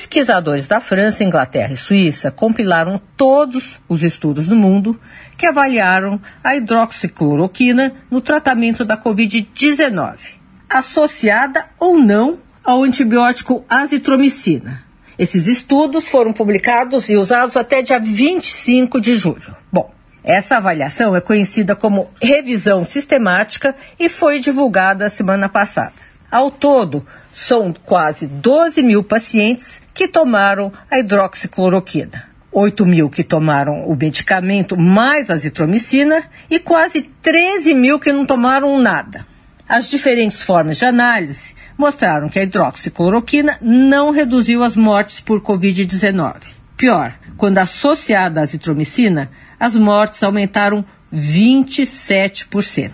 Pesquisadores da França, Inglaterra e Suíça compilaram todos os estudos do mundo que avaliaram a hidroxicloroquina no tratamento da Covid-19, associada ou não ao antibiótico azitromicina. Esses estudos foram publicados e usados até dia 25 de julho. Bom, essa avaliação é conhecida como revisão sistemática e foi divulgada semana passada. Ao todo, são quase 12 mil pacientes que tomaram a hidroxicloroquina. 8 mil que tomaram o medicamento mais azitromicina e quase 13 mil que não tomaram nada. As diferentes formas de análise mostraram que a hidroxicloroquina não reduziu as mortes por Covid-19. Pior, quando associada à azitromicina, as mortes aumentaram 27%.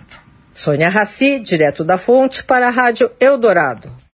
Sônia Raci, direto da fonte, para a Rádio Eldorado.